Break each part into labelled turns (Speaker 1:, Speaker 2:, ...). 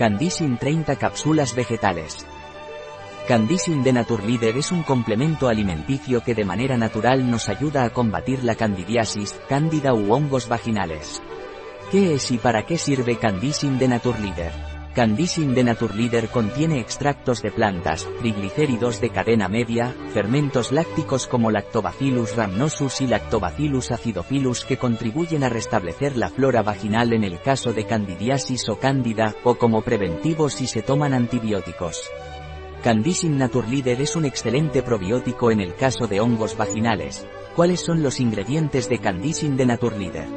Speaker 1: Candisin 30 cápsulas vegetales. Candisin de Naturleader es un complemento alimenticio que de manera natural nos ayuda a combatir la candidiasis, cándida u hongos vaginales. ¿Qué es y para qué sirve Candisin de Naturleader? Candisin de Naturleader contiene extractos de plantas, triglicéridos de cadena media, fermentos lácticos como Lactobacillus rhamnosus y Lactobacillus acidophilus que contribuyen a restablecer la flora vaginal en el caso de candidiasis o cándida, o como preventivos si se toman antibióticos. Candisin Naturleader es un excelente probiótico en el caso de hongos vaginales. ¿Cuáles son los ingredientes de Candisin de Naturleader?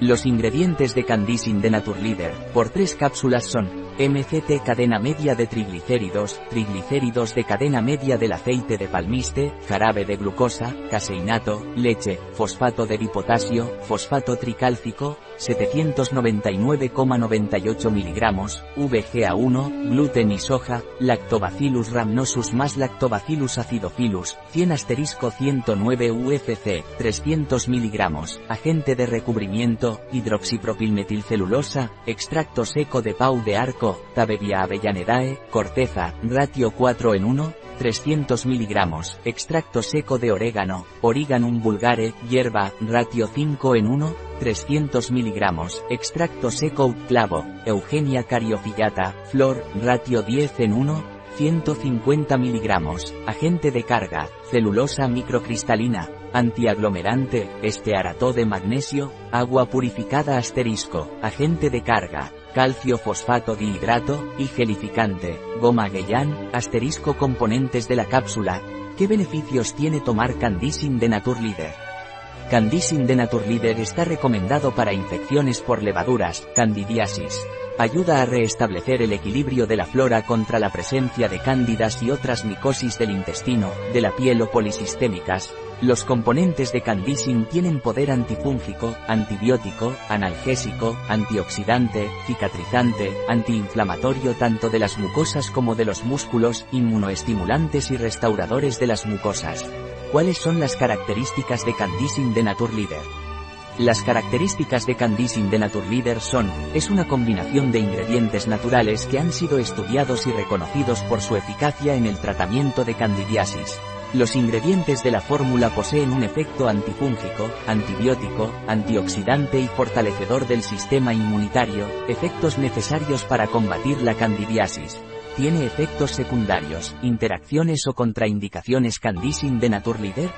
Speaker 1: Los ingredientes de Candisin de Naturleader, por tres cápsulas son, MCT cadena media de triglicéridos, triglicéridos de cadena media del aceite de palmiste, jarabe de glucosa, caseinato, leche, fosfato de bipotasio, fosfato tricálcico, 799,98 mg, VGA1, gluten y soja, Lactobacillus rhamnosus más Lactobacillus acidophilus, 100 asterisco 109 UFC, 300 mg, agente de recubrimiento, hidroxipropilmetilcelulosa, extracto seco de pau de arco, Tabevia avellanedae, corteza, ratio 4 en 1, 300 mg, extracto seco de orégano, Origanum vulgare, hierba, ratio 5 en 1, 300 mg, extracto seco clavo, Eugenia cariophyllata, flor, ratio 10 en 1, 150 mg, agente de carga, celulosa microcristalina, antiaglomerante, estearato de magnesio, agua purificada asterisco, agente de carga, calcio fosfato dihidrato, y gelificante, goma Gueyan, asterisco componentes de la cápsula. ¿Qué beneficios tiene tomar Candisin de Naturleader? Candisin de Naturleader está recomendado para infecciones por levaduras, candidiasis. Ayuda a restablecer el equilibrio de la flora contra la presencia de cándidas y otras micosis del intestino, de la piel o polisistémicas, los componentes de Candisin tienen poder antifúngico, antibiótico, analgésico, antioxidante, cicatrizante, antiinflamatorio tanto de las mucosas como de los músculos, inmunoestimulantes y restauradores de las mucosas. ¿Cuáles son las características de Candisin de Naturleader? Las características de Candisin de Naturleader son, es una combinación de ingredientes naturales que han sido estudiados y reconocidos por su eficacia en el tratamiento de candidiasis. Los ingredientes de la fórmula poseen un efecto antifúngico, antibiótico, antioxidante y fortalecedor del sistema inmunitario, efectos necesarios para combatir la candidiasis. ¿Tiene efectos secundarios, interacciones o contraindicaciones Candisin de Naturleader?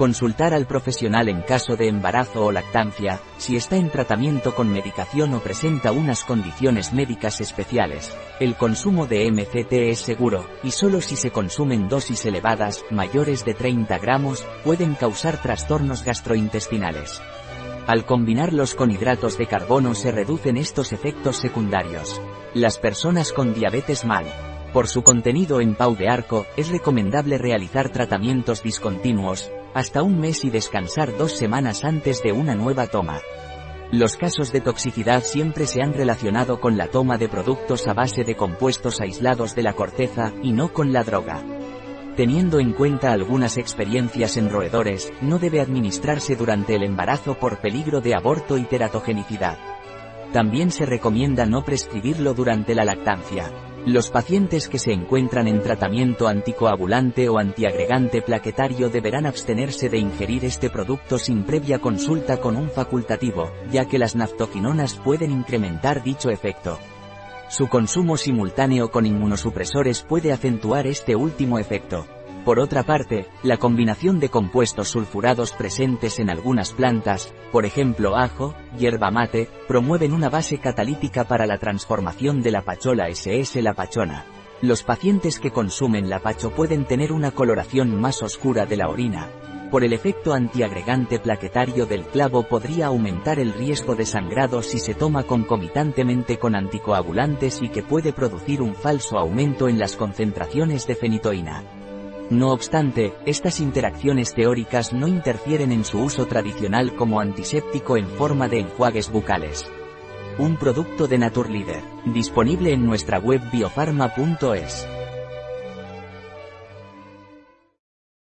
Speaker 1: Consultar al profesional en caso de embarazo o lactancia, si está en tratamiento con medicación o presenta unas condiciones médicas especiales. El consumo de MCT es seguro, y solo si se consumen dosis elevadas, mayores de 30 gramos, pueden causar trastornos gastrointestinales. Al combinarlos con hidratos de carbono se reducen estos efectos secundarios. Las personas con diabetes mal, por su contenido en pau de arco, es recomendable realizar tratamientos discontinuos, hasta un mes y descansar dos semanas antes de una nueva toma. Los casos de toxicidad siempre se han relacionado con la toma de productos a base de compuestos aislados de la corteza, y no con la droga. Teniendo en cuenta algunas experiencias en roedores, no debe administrarse durante el embarazo por peligro de aborto y teratogenicidad. También se recomienda no prescribirlo durante la lactancia. Los pacientes que se encuentran en tratamiento anticoagulante o antiagregante plaquetario deberán abstenerse de ingerir este producto sin previa consulta con un facultativo, ya que las naftoquinonas pueden incrementar dicho efecto. Su consumo simultáneo con inmunosupresores puede acentuar este último efecto. Por otra parte, la combinación de compuestos sulfurados presentes en algunas plantas, por ejemplo ajo, hierba mate, promueven una base catalítica para la transformación de la pachola SS la pachona. Los pacientes que consumen la pacho pueden tener una coloración más oscura de la orina. Por el efecto antiagregante plaquetario del clavo podría aumentar el riesgo de sangrado si se toma concomitantemente con anticoagulantes y que puede producir un falso aumento en las concentraciones de fenitoína. No obstante, estas interacciones teóricas no interfieren en su uso tradicional como antiséptico en forma de enjuagues bucales. Un producto de Naturleader, disponible en nuestra web biofarma.es.